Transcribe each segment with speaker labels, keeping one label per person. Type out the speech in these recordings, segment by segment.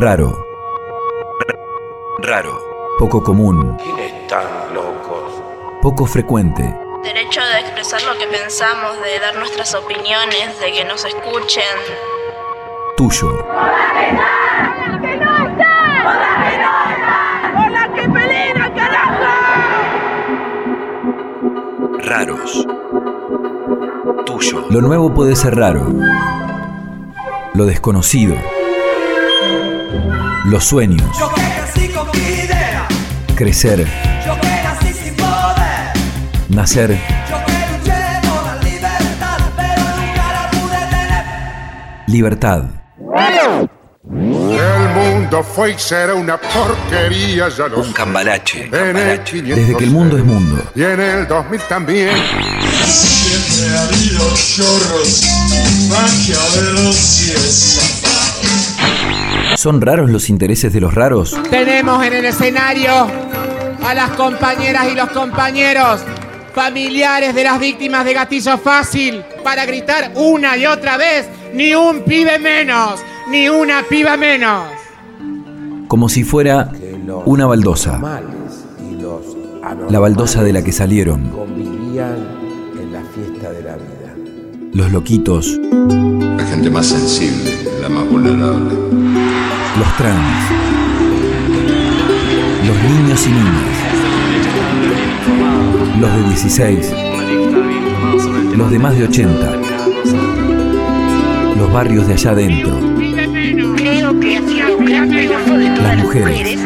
Speaker 1: Raro. Raro. Poco común.
Speaker 2: ¿Quiénes están locos?
Speaker 1: Poco frecuente.
Speaker 3: Derecho de expresar lo que pensamos, de dar nuestras opiniones, de que nos escuchen.
Speaker 1: Tuyo.
Speaker 4: ¡Hola que no está! ¡Hola que no está! ¡Hola que pelina, carajo!
Speaker 1: Raros. Tuyo. Lo nuevo puede ser raro. Lo desconocido. Los sueños.
Speaker 5: Yo que nací con mi idea,
Speaker 1: Crecer.
Speaker 5: yo que nací sin poder,
Speaker 1: Nacer.
Speaker 5: yo que luché por la libertad, pero nunca la pude tener.
Speaker 1: Libertad.
Speaker 6: El mundo fue y será una porquería, ya lo
Speaker 1: Un cambalache.
Speaker 6: 500
Speaker 1: Desde que el mundo es mundo.
Speaker 6: Y en el 2000 también.
Speaker 7: Siempre ha habido chorros, maquiavelos y esa.
Speaker 1: ¿Son raros los intereses de los raros?
Speaker 8: Tenemos en el escenario a las compañeras y los compañeros familiares de las víctimas de gatillo fácil para gritar una y otra vez, ni un pibe menos, ni una piba menos.
Speaker 1: Como si fuera una baldosa. La baldosa de la que salieron.
Speaker 2: convivían en la fiesta de la vida.
Speaker 1: Los loquitos.
Speaker 9: La gente más sensible, la más vulnerable.
Speaker 1: Los trans. Los niños y niñas. Los de 16. Los de más de 80. Los barrios de allá adentro. Las mujeres.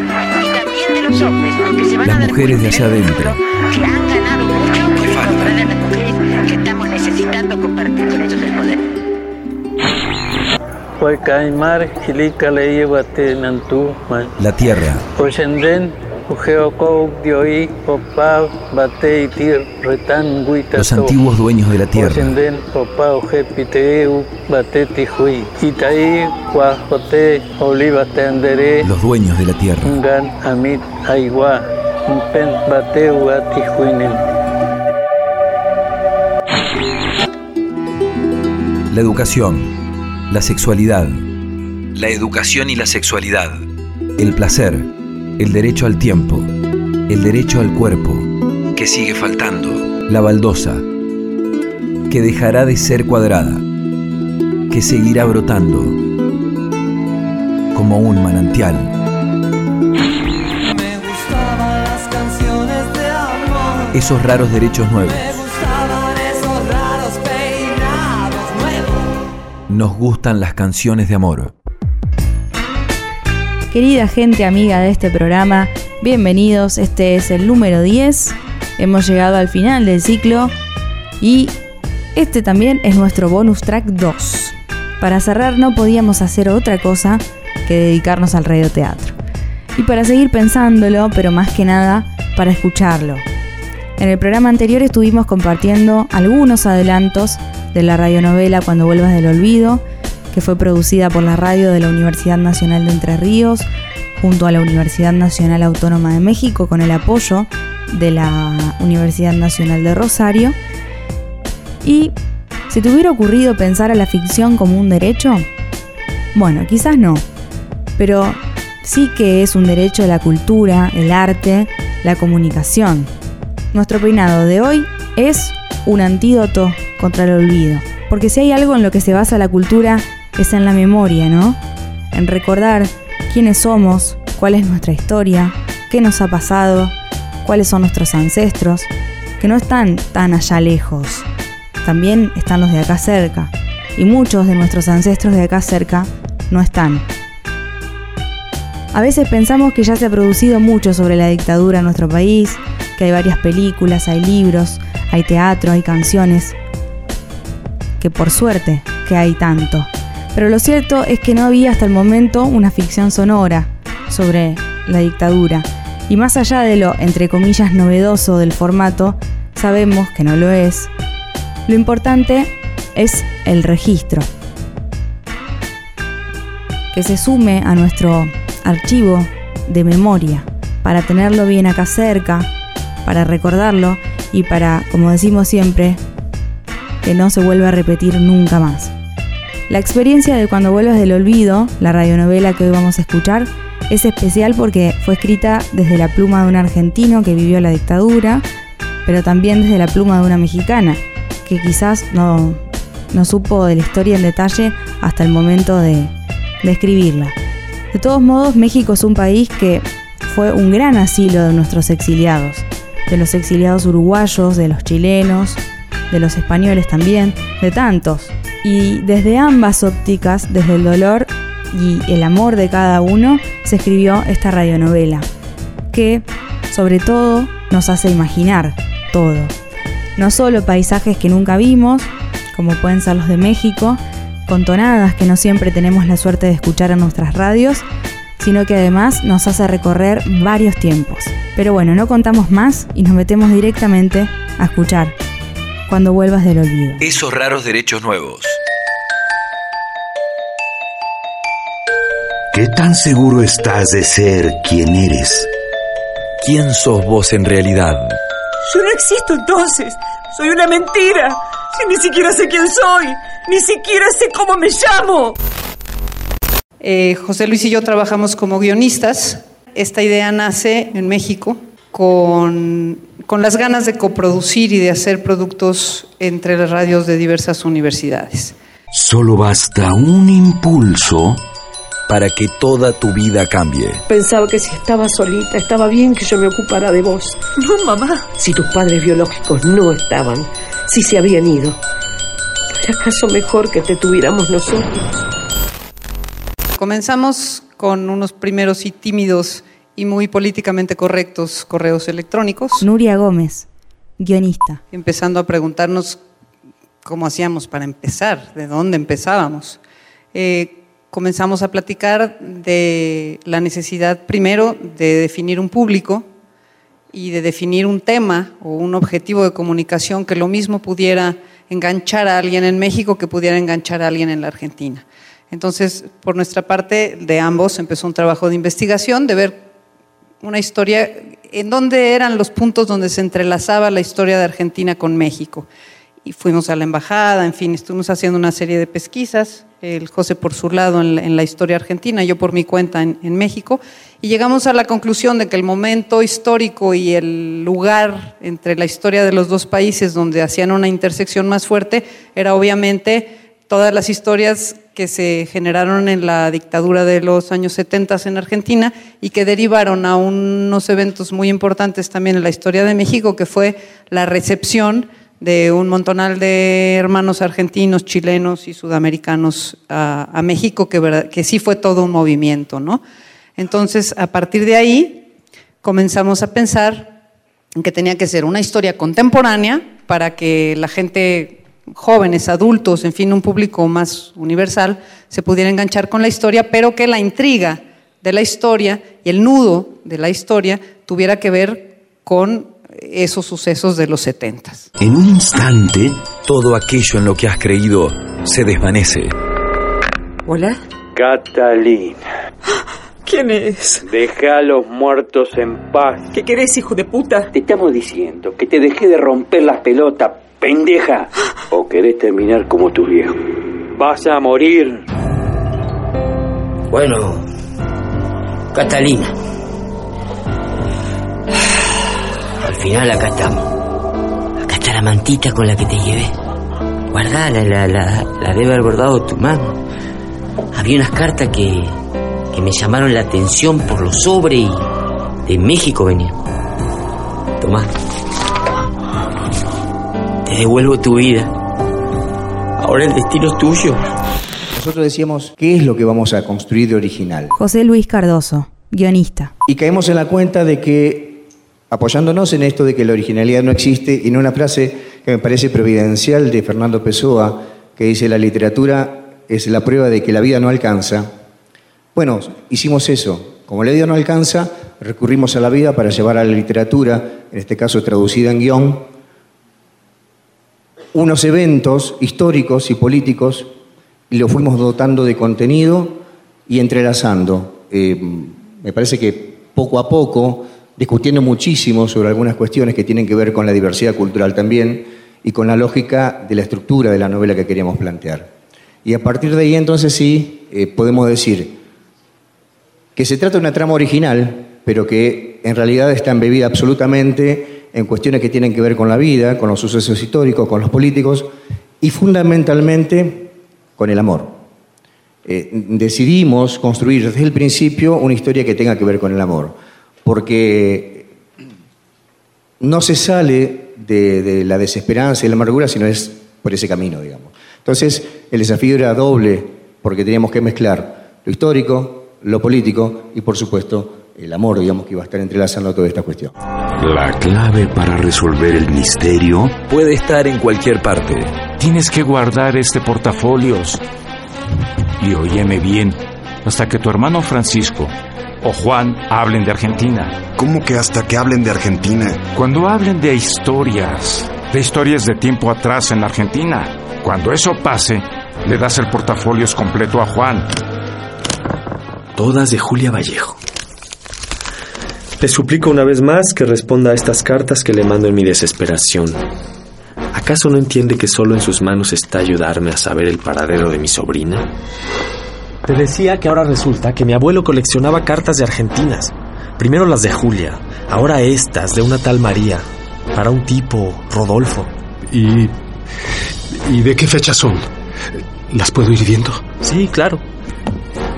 Speaker 1: Las mujeres de allá adentro.
Speaker 10: Retan, Guita,
Speaker 1: Los antiguos dueños de la tierra. Los dueños de la tierra. La educación. La sexualidad. La educación y la sexualidad. El placer. El derecho al tiempo. El derecho al cuerpo. Que sigue faltando. La baldosa. Que dejará de ser cuadrada. Que seguirá brotando. Como un manantial.
Speaker 5: Me gustaban las canciones de amor,
Speaker 1: Esos raros derechos nuevos. Nos gustan las canciones de amor.
Speaker 11: Querida gente amiga de este programa, bienvenidos. Este es el número 10. Hemos llegado al final del ciclo y este también es nuestro bonus track 2. Para cerrar no podíamos hacer otra cosa que dedicarnos al radioteatro. Y para seguir pensándolo, pero más que nada para escucharlo. En el programa anterior estuvimos compartiendo algunos adelantos de la radionovela Cuando vuelvas del olvido, que fue producida por la radio de la Universidad Nacional de Entre Ríos, junto a la Universidad Nacional Autónoma de México, con el apoyo de la Universidad Nacional de Rosario. Y, ¿se te hubiera ocurrido pensar a la ficción como un derecho? Bueno, quizás no, pero sí que es un derecho a la cultura, el arte, la comunicación. Nuestro peinado de hoy es un antídoto contra el olvido. Porque si hay algo en lo que se basa la cultura es en la memoria, ¿no? En recordar quiénes somos, cuál es nuestra historia, qué nos ha pasado, cuáles son nuestros ancestros, que no están tan allá lejos. También están los de acá cerca. Y muchos de nuestros ancestros de acá cerca no están. A veces pensamos que ya se ha producido mucho sobre la dictadura en nuestro país, que hay varias películas, hay libros, hay teatro, hay canciones, que por suerte que hay tanto. Pero lo cierto es que no había hasta el momento una ficción sonora sobre la dictadura. Y más allá de lo, entre comillas, novedoso del formato, sabemos que no lo es. Lo importante es el registro. Que se sume a nuestro archivo de memoria para tenerlo bien acá cerca, para recordarlo y para, como decimos siempre, que no se vuelva a repetir nunca más. La experiencia de Cuando vuelvas del olvido, la radionovela que hoy vamos a escuchar, es especial porque fue escrita desde la pluma de un argentino que vivió la dictadura, pero también desde la pluma de una mexicana, que quizás no, no supo de la historia en detalle hasta el momento de, de escribirla. De todos modos, México es un país que fue un gran asilo de nuestros exiliados, de los exiliados uruguayos, de los chilenos, de los españoles también, de tantos. Y desde ambas ópticas, desde el dolor y el amor de cada uno, se escribió esta radionovela, que sobre todo nos hace imaginar todo. No solo paisajes que nunca vimos, como pueden ser los de México, con tonadas que no siempre tenemos la suerte de escuchar en nuestras radios, sino que además nos hace recorrer varios tiempos. Pero bueno, no contamos más y nos metemos directamente a escuchar cuando vuelvas del olvido.
Speaker 1: Esos raros derechos nuevos.
Speaker 12: ¿Qué tan seguro estás de ser quien eres?
Speaker 1: ¿Quién sos vos en realidad?
Speaker 13: Yo no existo entonces. Soy una mentira. Si ni siquiera sé quién soy. Ni siquiera sé cómo me llamo.
Speaker 14: Eh, José Luis y yo trabajamos como guionistas. Esta idea nace en México con, con las ganas de coproducir y de hacer productos entre las radios de diversas universidades.
Speaker 12: Solo basta un impulso
Speaker 1: para que toda tu vida cambie.
Speaker 15: Pensaba que si estaba solita, estaba bien que yo me ocupara de vos.
Speaker 13: No, mamá.
Speaker 15: Si tus padres biológicos no estaban, si se habían ido, ¿no era acaso mejor que te tuviéramos nosotros?
Speaker 14: Comenzamos con unos primeros y tímidos y muy políticamente correctos correos electrónicos.
Speaker 11: Nuria Gómez, guionista.
Speaker 14: Empezando a preguntarnos cómo hacíamos para empezar, de dónde empezábamos. Eh, comenzamos a platicar de la necesidad primero de definir un público y de definir un tema o un objetivo de comunicación que lo mismo pudiera enganchar a alguien en México que pudiera enganchar a alguien en la Argentina. Entonces, por nuestra parte, de ambos empezó un trabajo de investigación, de ver una historia en dónde eran los puntos donde se entrelazaba la historia de Argentina con México. Y fuimos a la embajada, en fin, estuvimos haciendo una serie de pesquisas, el José por su lado en la, historia argentina, yo por mi cuenta en, en, México, y llegamos a la conclusión de que el momento histórico y el lugar entre la historia de los dos países donde hacían una intersección más fuerte era obviamente todas las historias que se generaron en la dictadura de los años 70 en Argentina y que derivaron a unos eventos muy importantes también en la historia de México, que fue la recepción de un montonal de hermanos argentinos, chilenos y sudamericanos a, México, que, que, sí fue todo un movimiento, ¿no? Entonces, a partir de ahí, comenzamos a pensar en que tenía que ser una historia contemporánea para que la gente jóvenes, adultos, en fin, un público más universal, se pudiera enganchar con la historia, pero que la intriga de la historia y el nudo de la historia tuviera que ver con esos sucesos de los setentas.
Speaker 12: En un instante,
Speaker 1: todo aquello en lo que has creído se desvanece.
Speaker 15: Hola.
Speaker 16: Catalina.
Speaker 15: ¿Quién es?
Speaker 16: Deja a los muertos en paz.
Speaker 15: ¿Qué querés, hijo de puta?
Speaker 16: Te estamos diciendo que te dejé de romper las pelotas, pendeja. ¿O querés terminar como tu viejo? Vas a morir.
Speaker 17: Bueno, Catalina. Al final acá estamos. Acá está la mantita con la que te llevé. Guardala, la, la, la debe haber bordado tu mano. Había unas cartas que, que me llamaron la atención por los sobres y de México venía. Tomá. Te devuelvo tu vida. Ahora el destino es tuyo.
Speaker 18: Nosotros decíamos, ¿qué es lo que vamos a construir de original?
Speaker 11: José Luis Cardoso, guionista.
Speaker 18: Y caemos en la cuenta de que, apoyándonos en esto de que la originalidad no existe, y en una frase que me parece providencial de Fernando Pessoa, que dice, la literatura es la prueba de que la vida no alcanza. Bueno, hicimos eso. Como la vida no alcanza, recurrimos a la vida para llevar a la literatura, en este caso traducida en guion, unos eventos históricos y políticos y lo fuimos dotando de contenido y entrelazando. Eh, me parece que poco a poco, discutiendo muchísimo sobre algunas cuestiones que tienen que ver con la diversidad cultural también y con la lógica de la estructura de la novela que queríamos plantear. Y a partir de ahí entonces sí eh, podemos decir que se trata de una trama original, pero que en realidad está embebida absolutamente en cuestiones que tienen que ver con la vida, con los sucesos históricos, con los políticos y fundamentalmente con el amor. Eh, decidimos construir desde el principio una historia que tenga que ver con el amor, porque no se sale de, de la desesperanza y la amargura, sino es por ese camino, digamos. Entonces, el desafío era doble, porque teníamos que mezclar lo histórico, lo político y, por supuesto, el amor, digamos, que iba a estar entrelazando toda esta cuestión.
Speaker 19: La clave para resolver el misterio
Speaker 1: Puede estar en cualquier parte.
Speaker 20: Tienes que guardar este portafolios. Y óyeme bien, hasta que tu hermano Francisco o Juan hablen de Argentina.
Speaker 21: ¿Cómo que hasta que hablen de Argentina?
Speaker 20: Cuando hablen de historias, de historias de tiempo atrás en Argentina. Cuando eso pase, le das el portafolios completo a Juan.
Speaker 22: Todas de Julia Vallejo. Le suplico una vez más que responda a estas cartas que le mando en mi desesperación. ¿Acaso no entiende que solo en sus manos está ayudarme a saber el paradero de mi sobrina? Te decía que ahora resulta que mi abuelo coleccionaba cartas de argentinas. Primero las de Julia, ahora estas de una tal María, para un tipo, Rodolfo.
Speaker 21: ¿Y, ¿Y de qué fecha son? ¿Las puedo ir viendo?
Speaker 22: Sí, claro.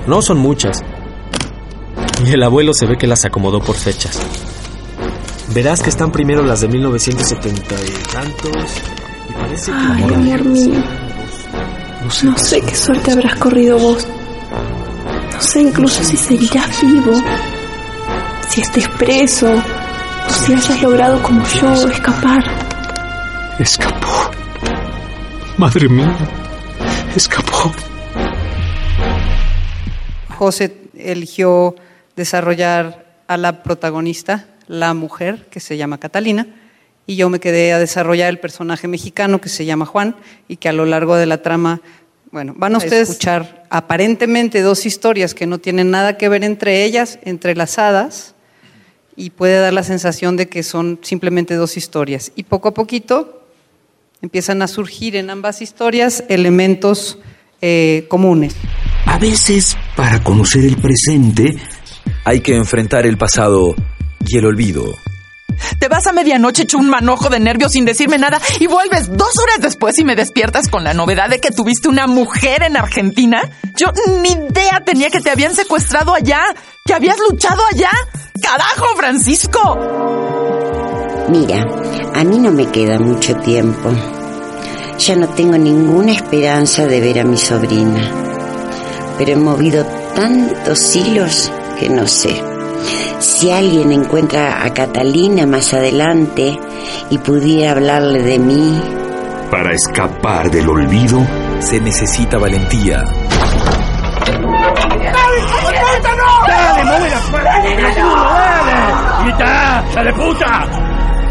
Speaker 22: No son muchas. Y el abuelo se ve que las acomodó por fechas. Verás que están primero las de 1970 y tantos. Y parece que...
Speaker 23: Ay, amor mío.
Speaker 21: No sé.
Speaker 23: No sé qué suerte habrás corrido vos. No sé incluso si seguirás vivo. Si estés preso. O si hayas logrado como yo escapar.
Speaker 21: Escapó. Madre mía. Escapó.
Speaker 14: José eligió desarrollar a la protagonista, la mujer, que se llama Catalina, y yo me quedé a desarrollar el personaje mexicano que se llama Juan y que a lo largo de la trama, bueno, van a ustedes escuchar aparentemente dos historias que no tienen nada que ver entre ellas, entrelazadas, y puede dar la sensación de que son simplemente dos historias. Y poco a poquito empiezan a surgir en ambas historias elementos eh, comunes.
Speaker 19: A veces, para conocer el presente,
Speaker 1: Hay que enfrentar el pasado y el olvido.
Speaker 24: Te vas a medianoche hecho un manojo de nervios sin decirme nada y vuelves dos horas después y me despiertas con la novedad de que tuviste una mujer en Argentina. Yo ni idea tenía que te habían secuestrado allá, que habías luchado allá. ¡Carajo, Francisco!
Speaker 25: Mira, a mí no me queda mucho tiempo. Ya no tengo ninguna esperanza de ver a mi sobrina. Pero he movido tantos hilos que no sé. Si alguien encuentra a Catalina más adelante y pudiera hablarle de mí,
Speaker 19: para escapar del olvido,
Speaker 1: Se necesita valentía.
Speaker 26: ¡Dale, mueve las manos! ¡Dale! ¡Grita! ¡Dale puta!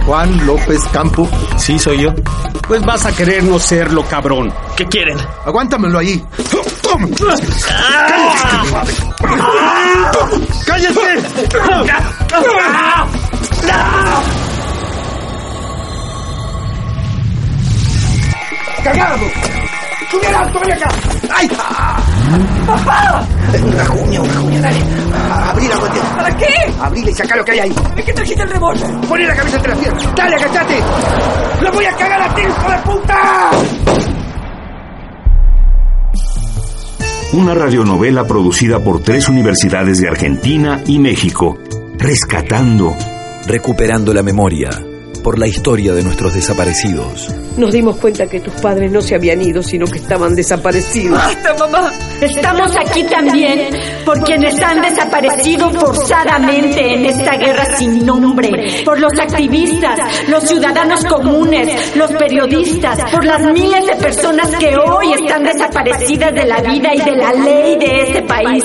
Speaker 22: Juan López Campo. Sí, soy yo.
Speaker 26: Pues vas a querer no serlo, cabrón. ¿Qué quieren?
Speaker 21: Aguántamelo ahí.
Speaker 26: ¡Cállate! ¡Cagado! ¡Sube al alto, ven acá! ¡Ay! ¡Papá!
Speaker 21: Una juña, una juña, dale. Abrí la botella.
Speaker 26: ¿Para qué?
Speaker 21: Abrile y saca lo que hay ahí.
Speaker 26: ¿De qué trajiste el revólver?
Speaker 21: Poné la cabeza entre las piernas. Dale, agachate.
Speaker 26: ¡Lo voy a cagar a ti, hijo de puta!
Speaker 19: Una radionovela producida por tres universidades de Argentina y México, rescatando,
Speaker 1: recuperando la memoria por la historia de nuestros desaparecidos.
Speaker 27: Nos dimos cuenta que tus padres no se habían ido, sino que estaban desaparecidos.
Speaker 24: ¡Basta, mamá!
Speaker 28: Estamos aquí también por quienes han desaparecido forzadamente en esta guerra sin nombre, por los activistas, los ciudadanos comunes, los periodistas, por las miles de personas que hoy están desaparecidas de la vida y de la ley de este país.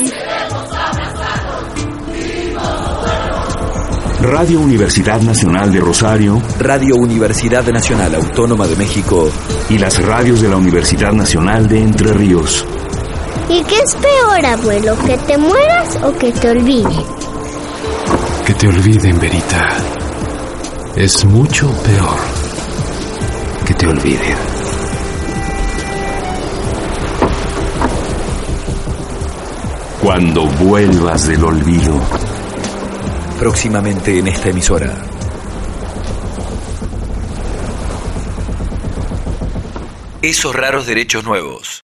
Speaker 19: Radio Universidad Nacional de Rosario,
Speaker 1: Radio Universidad Nacional Autónoma de México
Speaker 19: y las radios de la Universidad Nacional de Entre Ríos.
Speaker 29: ¿Y qué es peor, abuelo? ¿Que te mueras o que te olviden?
Speaker 21: Que te olviden, Verita. Es mucho peor que te olviden.
Speaker 12: Cuando vuelvas del olvido.
Speaker 1: Próximamente en esta emisora. Esos raros derechos nuevos.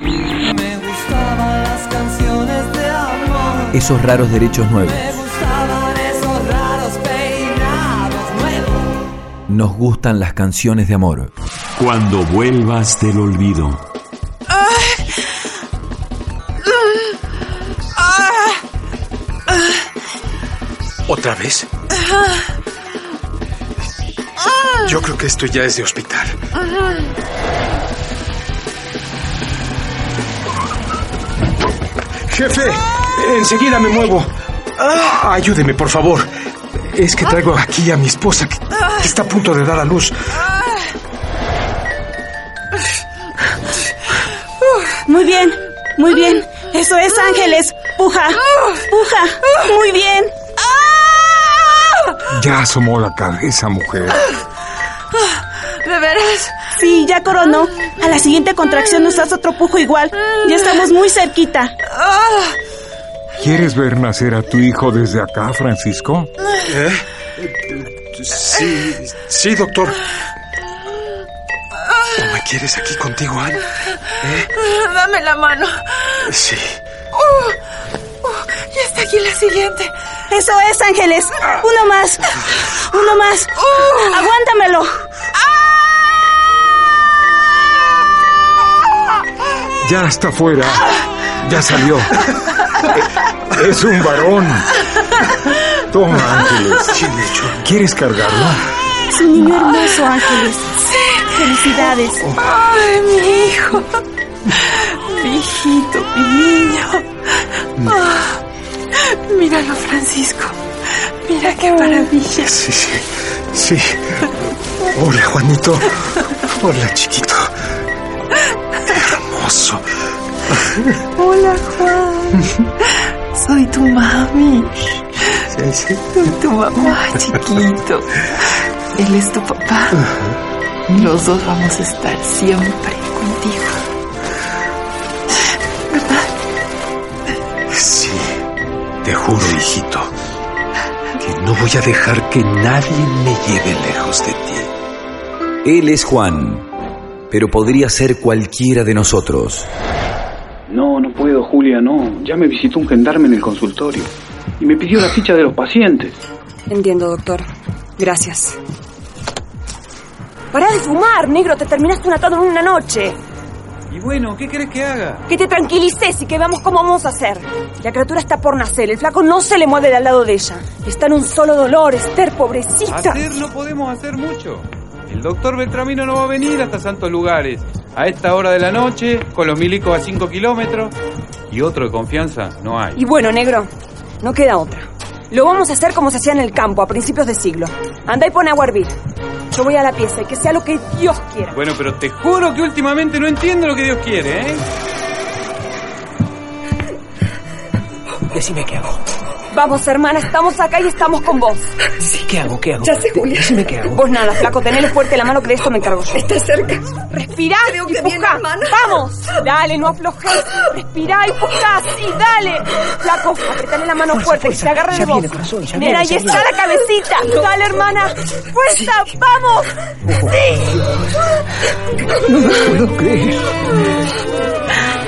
Speaker 5: Me gustaban las canciones de amor.
Speaker 1: Esos raros derechos nuevos.
Speaker 5: Me gustaban esos raros peinados nuevos.
Speaker 1: Nos gustan las canciones de amor.
Speaker 12: Cuando vuelvas del olvido.
Speaker 21: ¿Otra vez? Yo creo que esto ya es de hospital. Jefe, enseguida me muevo. Ayúdeme, por favor. Es que traigo aquí a mi esposa que, que está a punto de dar a luz.
Speaker 13: Muy bien, muy bien. Eso es, Ángeles. Puja, puja. Muy bien.
Speaker 21: Ya asomó la cabeza, mujer.
Speaker 13: ¿De veras? Sí, ya coronó. A la siguiente contracción nos das otro pujo igual. Ya estamos muy cerquita.
Speaker 19: ¿Quieres ver nacer a tu hijo desde acá, Francisco?
Speaker 21: ¿Eh? Sí, sí, doctor. ¿No me quieres aquí contigo, Anne? ¿Eh?
Speaker 24: Dame la mano.
Speaker 21: Sí.
Speaker 24: Uh, uh, ya está aquí la siguiente.
Speaker 13: Eso es, Ángeles. Uno más. Uno más.
Speaker 24: Uh.
Speaker 13: Aguántamelo.
Speaker 19: Ya está fuera. Ya salió. Es un varón. Toma, Ángeles. ¿Quieres cargarlo?
Speaker 13: Es un niño hermoso, Ángeles. Sí. Felicidades.
Speaker 24: Ay, mi hijo. Mi hijito, mi niño. Míralo, Francisco. Mira qué maravilla.
Speaker 21: Sí, sí. Sí. Hola, Juanito. Hola, chiquito. Hermoso.
Speaker 24: Hola, Juan. Soy tu mami.
Speaker 21: Sí, sí.
Speaker 24: Soy tu mamá, chiquito. Él es tu papá. Los dos vamos a estar siempre contigo.
Speaker 21: Te juro, hijito, que no voy a dejar que nadie me lleve lejos de ti.
Speaker 1: Él es Juan, pero podría ser cualquiera de nosotros.
Speaker 16: No, no puedo, Julia, no. Ya me visitó un gendarme en el consultorio y me pidió la ficha de los pacientes.
Speaker 30: Entiendo, doctor. Gracias. Pará de fumar, negro. Te terminaste un atado en una noche.
Speaker 16: Y bueno, ¿qué querés que haga?
Speaker 30: Que te tranquilices y que veamos cómo vamos a hacer. La criatura está por nacer. El flaco no se le mueve de al lado de ella. Está en un solo dolor, Esther, pobrecita.
Speaker 31: Hacer no podemos hacer mucho. El doctor Beltramino no va a venir hasta santos lugares. A esta hora de la noche, con los milicos a 5 kilómetros. Y otro de confianza no hay.
Speaker 30: Y bueno, negro, no queda otra. Lo vamos a hacer como se hacía en el campo a principios de siglo. Anda y pone agua a hervir. Yo voy a la pieza y que sea lo que Dios quiera.
Speaker 31: Bueno, pero te juro que últimamente no entiendo lo que Dios quiere, ¿eh?
Speaker 26: Decime qué hago.
Speaker 30: Vamos, hermana, estamos acá y estamos con vos.
Speaker 26: Sí, ¿qué hago? ¿Qué hago?
Speaker 30: Ya sé, Julia.
Speaker 26: Decime qué hago.
Speaker 30: Vos nada, flaco, tenele fuerte la mano que de esto me encargo yo. Está cerca. Respirá Creo y que viene, hermana. Vamos. Dale, no aflojes. Respirá y pujá. Sí, dale. Flaco, apretale la mano fuerte, que se agarre de vos.
Speaker 26: viene, corazón, ya
Speaker 30: Mira,
Speaker 26: viene,
Speaker 30: ahí está la cabecita. Dale, hermana. Fuerza, vamos. Sí.
Speaker 26: No lo puedo creer.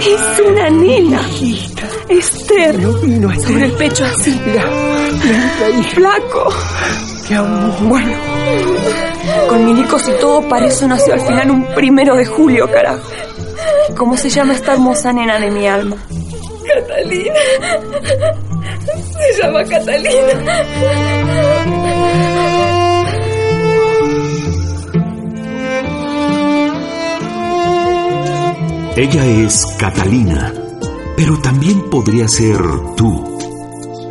Speaker 30: Es una nena. Esther. Sobre el pecho así. Flaco. Bueno. Con milicos y todo, para eso nació al final un primero de julio, carajo. ¿Cómo se llama esta hermosa nena de mi alma? Catalina. Se llama Catalina.
Speaker 12: Ella es Catalina, pero también podría ser tú.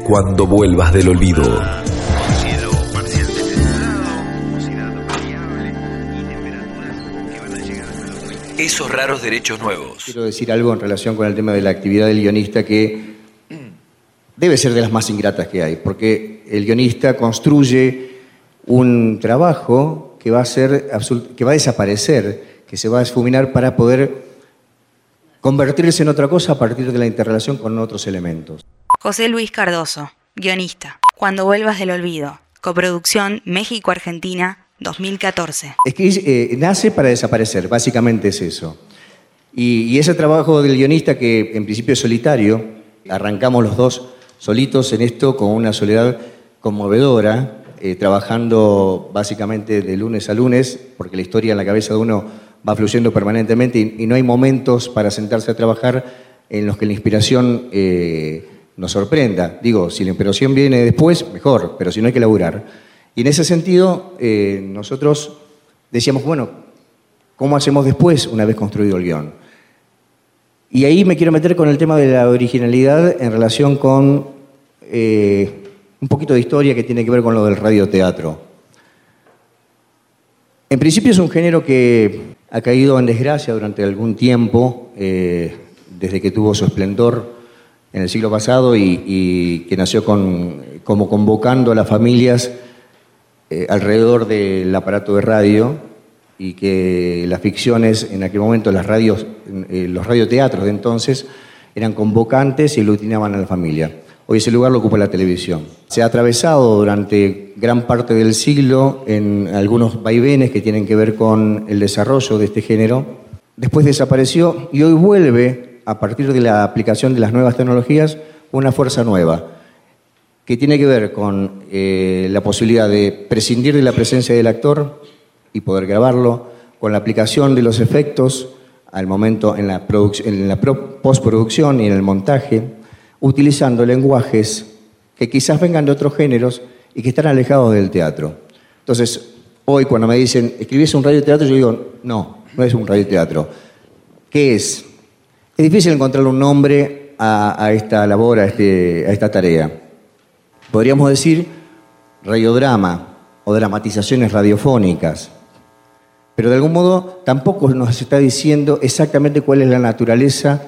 Speaker 1: Cuando vuelvas del olvido. Esos raros derechos nuevos.
Speaker 18: Quiero decir algo en relación con el tema de la actividad del guionista que debe ser de las más ingratas que hay, porque el guionista construye un trabajo que va a ser que va a desaparecer, que se va a esfuminar para poder convertirse en otra cosa a partir de la interrelación con otros elementos.
Speaker 11: José Luis Cardoso, guionista. Cuando vuelvas del olvido. Coproducción México-Argentina 2014.
Speaker 18: Es que eh, nace para desaparecer, básicamente es eso. Y, y ese trabajo del guionista que en principio es solitario, arrancamos los dos solitos en esto con una soledad conmovedora, eh, trabajando básicamente de lunes a lunes, porque la historia en la cabeza de uno va fluyendo permanentemente y, no hay momentos para sentarse a trabajar en los que la inspiración eh, nos sorprenda. Digo, si la inspiración viene después, mejor, pero si no hay que laburar. Y en ese sentido, eh, nosotros decíamos, bueno, ¿cómo hacemos después una vez construido el guion? Y ahí me quiero meter con el tema de la originalidad en relación con eh, un poquito de historia que tiene que ver con lo del radioteatro. En principio es un género que ha caído en desgracia durante algún tiempo, eh, desde que tuvo su esplendor en el siglo pasado y, que nació con, como convocando a las familias eh, alrededor del aparato de radio y que las ficciones en aquel momento, las radios, eh, los radioteatros de entonces, eran convocantes y aglutinaban a la familia. Hoy ese lugar lo ocupa la televisión. Se ha atravesado durante gran parte del siglo en algunos vaivenes que tienen que ver con el desarrollo de este género. Después desapareció y hoy vuelve, a partir de la aplicación de las nuevas tecnologías, una fuerza nueva que tiene que ver con eh, la posibilidad de prescindir de la presencia del actor y poder grabarlo, con la aplicación de los efectos al momento en la, en la postproducción y en el montaje, utilizando lenguajes que quizás vengan de otros géneros y que están alejados del teatro. Entonces, hoy cuando me dicen, ¿escribís un radioteatro? Yo digo, no, no es un radioteatro. ¿Qué es? Es difícil encontrar un nombre a, esta labor, a, este, a esta tarea. Podríamos decir radiodrama o dramatizaciones radiofónicas, pero de algún modo tampoco nos está diciendo exactamente cuál es la naturaleza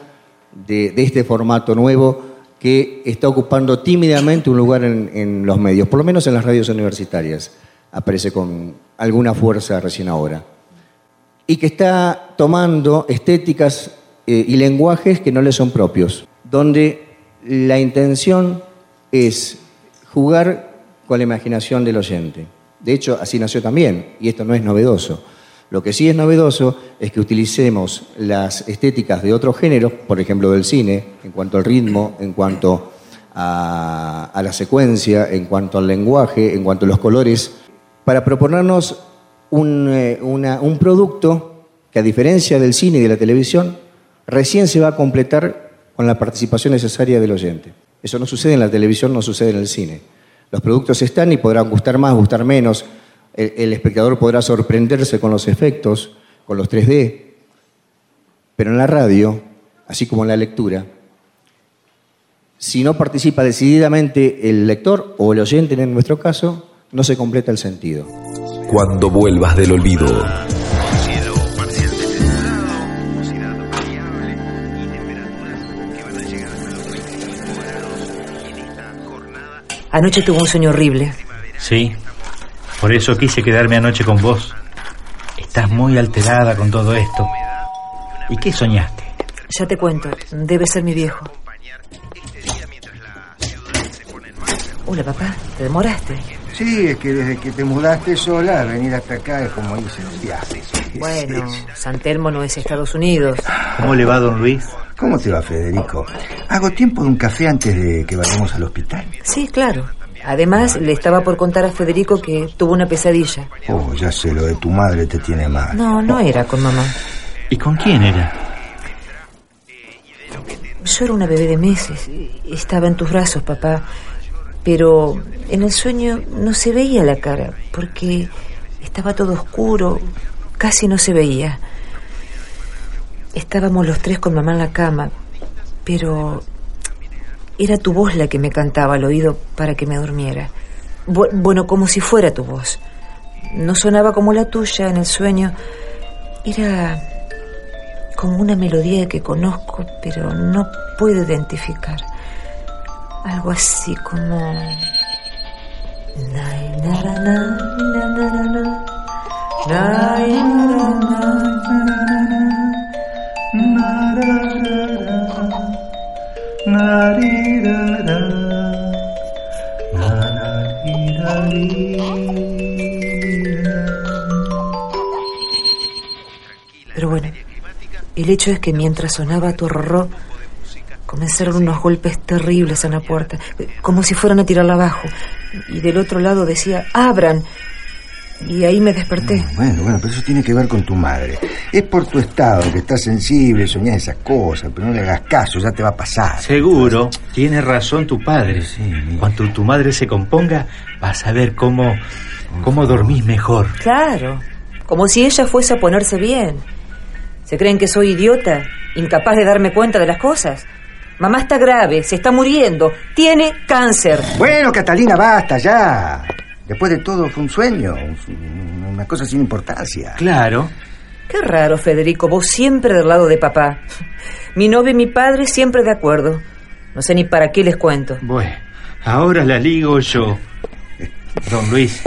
Speaker 18: de este formato nuevo que está ocupando tímidamente un lugar en, en, los medios, por lo menos en las radios universitarias, aparece con alguna fuerza recién ahora, y que está tomando estéticas eh, y lenguajes que no le son propios, donde la intención es jugar con la imaginación del oyente. De hecho, así nació también, y esto no es novedoso. Lo que sí es novedoso es que utilicemos las estéticas de otros géneros, por ejemplo del cine, en cuanto al ritmo, en cuanto a, la secuencia, en cuanto al lenguaje, en cuanto a los colores, para proponernos un, eh, un producto que a diferencia del cine y de la televisión, recién se va a completar con la participación necesaria del oyente. Eso no sucede en la televisión, no sucede en el cine. Los productos están y podrán gustar más, gustar menos, el, el espectador podrá sorprenderse con los efectos, con los 3D, pero en la radio, así como en la lectura, si no participa decididamente el lector o el oyente en nuestro caso, no se completa el sentido.
Speaker 1: Cuando vuelvas del olvido.
Speaker 32: Anoche tuvo un sueño horrible.
Speaker 33: Sí, por eso quise quedarme anoche con vos. Estás muy alterada con todo esto. ¿Y qué soñaste?
Speaker 32: Ya te cuento, debe ser mi viejo. Hola, papá, ¿te demoraste?
Speaker 34: Sí, es que desde que te mudaste sola, venir hasta acá es como irse los viajes.
Speaker 32: Bueno, San Telmo no es Estados Unidos.
Speaker 33: ¿Cómo le va, don Luis?
Speaker 34: ¿Cómo te va, Federico? Hago tiempo de un café antes de que vayamos al hospital.
Speaker 32: Sí, claro. Además, le estaba por contar a Federico que tuvo una pesadilla.
Speaker 34: Oh, ya sé, lo de tu madre te tiene mal.
Speaker 32: No, no era con mamá.
Speaker 33: ¿Y con quién era?
Speaker 32: Yo era una bebé de meses. Estaba en tus brazos, papá. Pero en el sueño no se veía la cara, porque estaba todo oscuro, casi no se veía. Estábamos los tres con mamá en la cama, pero era tu voz la que me cantaba al oído para que me durmiera. Bu bueno, como si fuera tu voz. No sonaba como la tuya en el sueño. Era como una melodía que conozco, pero no puedo identificar. Algo así como... Pero bueno, el hecho es que mientras sonaba tu horror, comenzaron unos golpes terribles en la puerta, como si fueran a tirarla abajo. Y del otro lado decía, abran. Y ahí me desperté.
Speaker 34: Bueno, bueno, pero eso tiene que ver con tu madre. Es por tu estado, que estás sensible, soñás esas cosas, pero no le hagas caso, ya te va a pasar.
Speaker 33: Seguro, tiene razón tu padre. Cuando tu madre se componga, vas a ver cómo, cómo dormís mejor.
Speaker 32: Claro, como si ella fuese a ponerse bien. ¿Se creen que soy idiota? ¿Incapaz de darme cuenta de las cosas? Mamá está grave, se está muriendo, tiene cáncer.
Speaker 34: Bueno, Catalina, basta ya. Después de todo fue un sueño, una cosa sin importancia.
Speaker 33: Claro.
Speaker 32: Qué raro, Federico, vos siempre del lado de papá. Mi novio y mi padre siempre de acuerdo. No sé ni para qué les cuento.
Speaker 33: Bueno, ahora la ligo yo. Don Luis,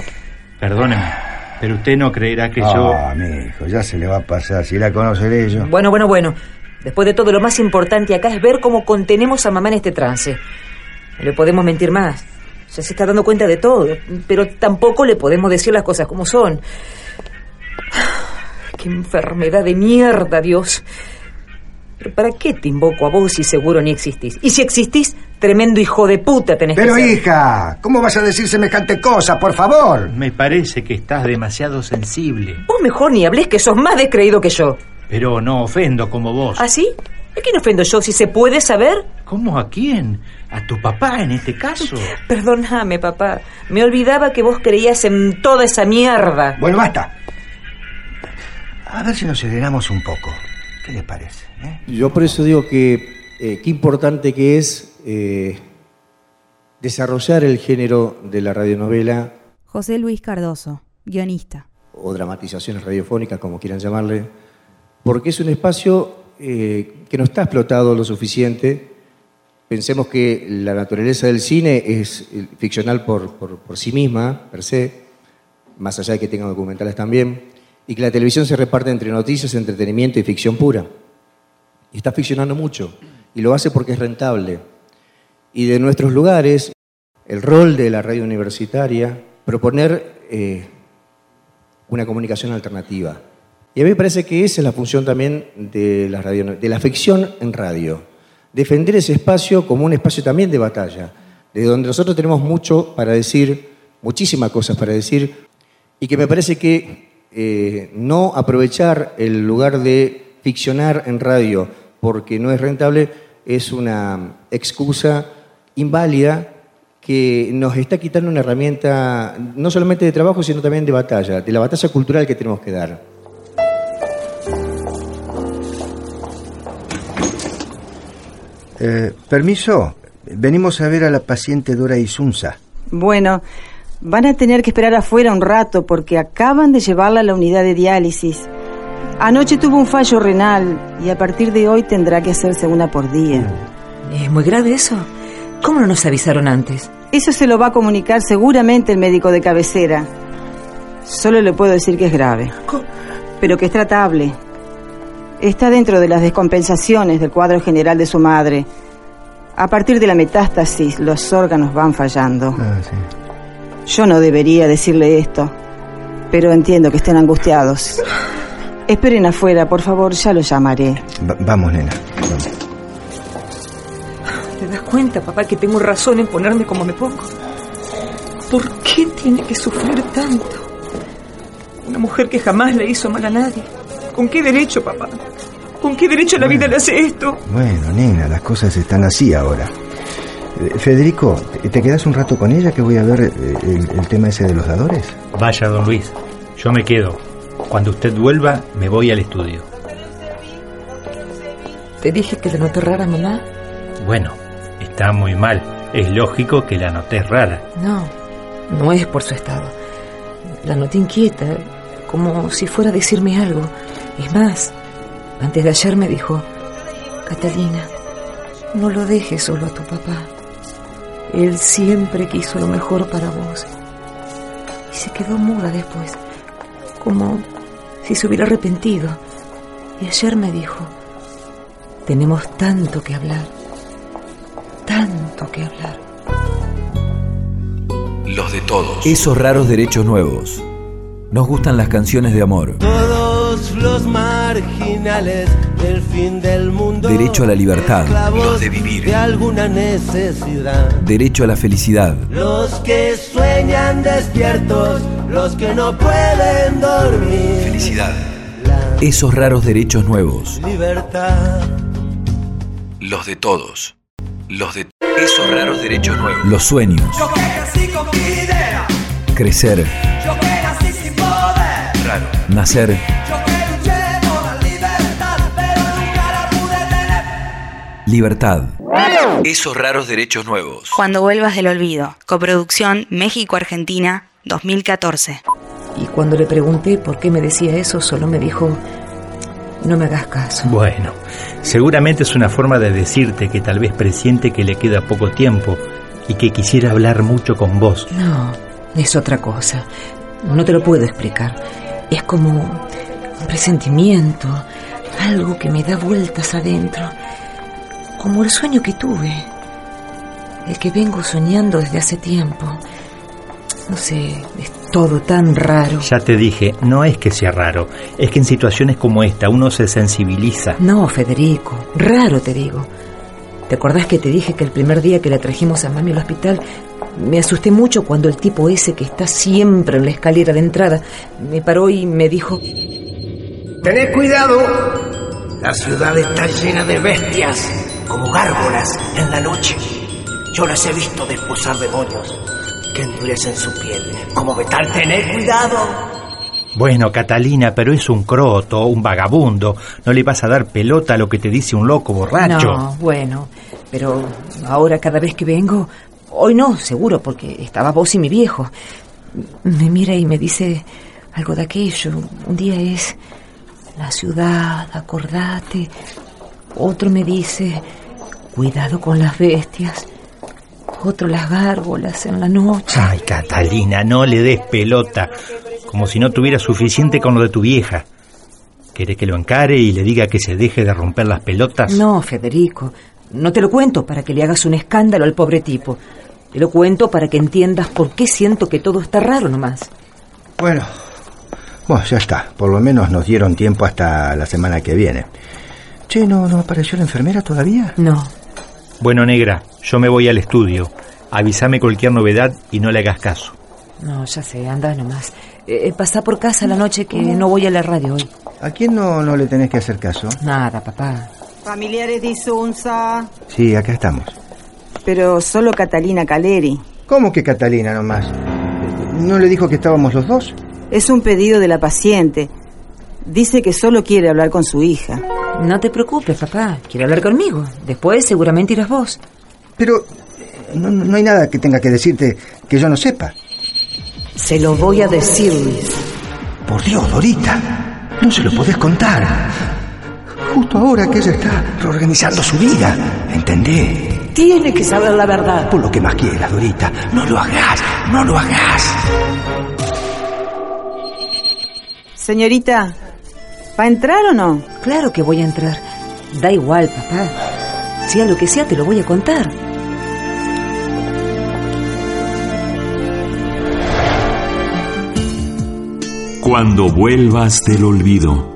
Speaker 33: perdóneme, pero usted no creerá que yo...
Speaker 34: Ah, mi hijo, ya se le va a pasar, si la conoceré yo.
Speaker 32: Bueno, bueno, bueno. Después de todo, lo más importante acá es ver cómo contenemos a mamá en este trance. No le podemos mentir más. Se está dando cuenta de todo, pero tampoco le podemos decir las cosas como son. ¡Qué enfermedad de mierda, Dios! ¿Pero para qué te invoco a vos si seguro ni existís? Y si existís, tremendo hijo de puta tenés
Speaker 34: Pero
Speaker 32: que ser.
Speaker 34: hija, ¿cómo vas a decir semejante cosa, por favor?
Speaker 33: Me parece que estás demasiado sensible.
Speaker 32: Vos mejor ni hablés que sos más descreído que yo.
Speaker 33: Pero no ofendo como vos.
Speaker 32: ¿Ah, sí? ¿A quién ofendo yo si se puede saber?
Speaker 33: ¿Cómo a quién? ¿A tu papá en este caso?
Speaker 32: Perdóname, papá. Me olvidaba que vos creías en toda esa mierda.
Speaker 34: Bueno, basta. A ver si nos serenamos un poco. ¿Qué les parece? eh?
Speaker 18: Yo por eso digo que eh, qué importante que es eh, desarrollar el género de la radionovela
Speaker 11: José Luis Cardoso, guionista.
Speaker 18: o dramatizaciones radiofónicas, como quieran llamarle, porque es un espacio eh, que no está explotado lo suficiente. Pensemos que la naturaleza del cine es eh, ficcional por, sí misma, per se, más allá de que tenga documentales también, y que la televisión se reparte entre noticias, entretenimiento y ficción pura. Y está ficcionando mucho, y lo hace porque es rentable. Y de nuestros lugares, el rol de la radio universitaria, proponer eh, una comunicación alternativa. Y a mí me parece que esa es la función también de la, radio, de la ficción en radio. Defender ese espacio como un espacio también de batalla, de donde nosotros tenemos mucho para decir, muchísimas cosas para decir, y que me parece que eh, no aprovechar el lugar de ficcionar en radio porque no es rentable es una excusa inválida que nos está quitando una herramienta no solamente de trabajo, sino también de batalla, de la batalla cultural que tenemos que dar.
Speaker 34: Eh, permiso, venimos a ver a la paciente Dora Isunza.
Speaker 35: Bueno, van a tener que esperar afuera un rato porque acaban de llevarla a la unidad de diálisis. Anoche tuvo un fallo renal y a partir de hoy tendrá que hacerse una por día.
Speaker 32: ¿Es muy grave eso? ¿Cómo no nos avisaron antes?
Speaker 35: Eso se lo va a comunicar seguramente el médico de cabecera. Solo le puedo decir que es grave. Pero que es tratable. Está dentro de las descompensaciones del cuadro general de su madre. A partir de la metástasis, los órganos van fallando. Yo no debería decirle esto, pero entiendo que estén angustiados. Esperen afuera, por favor, ya lo llamaré.
Speaker 34: Va- vamos, nena.
Speaker 32: ¿Te das cuenta, papá, que tengo razón en ponerme como me pongo? ¿Por qué tiene que sufrir tanto? Una mujer que jamás le hizo mal a nadie. ¿Con qué derecho, papá? ¿Con qué derecho la vida le hace esto?
Speaker 34: Bueno, nena, las cosas están así ahora. Eh, Federico, ¿te- ¿te quedas un rato con ella que voy a ver eh, el, el tema ese de los dadores?
Speaker 33: Vaya, don Luis, yo me quedo. Cuando usted vuelva, me voy al estudio.
Speaker 32: ¿Te dije que la noté rara, mamá?
Speaker 33: Bueno, está muy mal. Es lógico que la noté rara.
Speaker 32: No, no es por su estado. La noté inquieta, como si fuera a decirme algo. Es más, antes de ayer me dijo, Catalina, no lo dejes solo a tu papá. Él siempre quiso lo mejor para vos. Y se quedó muda después, como si se hubiera arrepentido. Y ayer me dijo, tenemos tanto que hablar. tanto que hablar.
Speaker 1: Los de todos. Esos raros derechos nuevos. Nos gustan las canciones de amor.
Speaker 5: Todos los marginales del fin del mundo.
Speaker 1: Derecho a la libertad. Los de vivir.
Speaker 5: De alguna necesidad.
Speaker 1: Derecho a la felicidad.
Speaker 5: Los que sueñan despiertos, los que no pueden dormir.
Speaker 1: Felicidad. Esos raros derechos nuevos.
Speaker 5: Libertad.
Speaker 1: Los de todos. Los de esos raros derechos nuevos. Los sueños.
Speaker 5: Yo que con mi idea.
Speaker 1: Crecer.
Speaker 5: Yo que nací sin poder.
Speaker 1: Raro. Nacer.
Speaker 5: Libertad.
Speaker 1: Esos raros derechos nuevos.
Speaker 36: Cuando vuelvas del olvido. Coproducción México-Argentina 2014.
Speaker 32: Y cuando le pregunté por qué me decía eso, solo me dijo, no me hagas caso.
Speaker 33: Bueno, seguramente es una forma de decirte que tal vez presiente que le queda poco tiempo y que quisiera hablar mucho con vos.
Speaker 32: No, es otra cosa. No te lo puedo explicar. Es como un presentimiento, algo que me da vueltas adentro. Como el sueño que tuve. El que vengo soñando desde hace tiempo. No sé, es todo tan raro.
Speaker 33: Ya te dije, no es que sea raro, es que en situaciones como esta uno se sensibiliza.
Speaker 32: No, Federico, raro te digo. ¿Te acordás que te dije que el primer día que la trajimos a mami al hospital me asusté mucho cuando el tipo ese que está siempre en la escalera de entrada me paró y me dijo,
Speaker 26: Tened cuidado. La ciudad está llena de bestias, como gárgolas en la noche. Yo las he visto desposar demonios que endurecen su piel. Como metal, tened cuidado.
Speaker 33: Bueno, Catalina, pero es un croto, un vagabundo. No le vas a dar pelota a lo que te dice un loco borracho.
Speaker 32: no, bueno, pero ahora cada vez que vengo, hoy no, seguro, porque estaba vos y mi viejo. Me mira y me dice algo de aquello. Un día es la ciudad, acordate. Otro me dice, cuidado con las bestias. Otro las gárgolas en la noche.
Speaker 33: Ay, Catalina, no le des pelota. Como si no tuviera suficiente con lo de tu vieja. ¿Querés que lo encare y le diga que se deje de romper las pelotas?
Speaker 32: No, Federico, no te lo cuento para que le hagas un escándalo al pobre tipo. Te lo cuento para que entiendas por qué siento que todo está raro nomás.
Speaker 34: Bueno, bueno, ya está. Por lo menos nos dieron tiempo hasta la semana que viene. Che, ¿no, no apareció la enfermera todavía?
Speaker 32: No.
Speaker 33: Bueno, negra, yo me voy al estudio. Avísame cualquier novedad y no le hagas caso.
Speaker 32: No, ya sé, anda nomás. Eh, pasá por casa la noche que no voy a la radio hoy.
Speaker 34: ¿A quién no, no le tenés que hacer caso?
Speaker 32: Nada, papá.
Speaker 35: Familiares de Isunza,
Speaker 34: Sí, acá estamos.
Speaker 35: pero solo Catalina Caleri.
Speaker 34: ¿Cómo que Catalina nomás? ¿No le dijo que estábamos los dos?
Speaker 35: Es un pedido de la paciente. Dice que solo quiere hablar con su hija.
Speaker 32: No te preocupes, papá. Quiere hablar conmigo. Después seguramente irás vos.
Speaker 34: Pero eh, no, no hay nada que tenga que decirte que yo no sepa.
Speaker 32: Se lo voy a decir, Luis.
Speaker 34: Por Dios, Dorita, no se lo podés contar. Justo ahora que ella está reorganizando su vida, ¿entendés?
Speaker 32: Tiene que saber la verdad.
Speaker 34: Por lo que más quieras, Dorita, no lo hagas, no lo hagas.
Speaker 35: Señorita, ¿va a entrar o no?
Speaker 32: Claro que voy a entrar. Da igual, papá. Sea lo que sea, te lo voy a contar.
Speaker 12: Cuando vuelvas del olvido.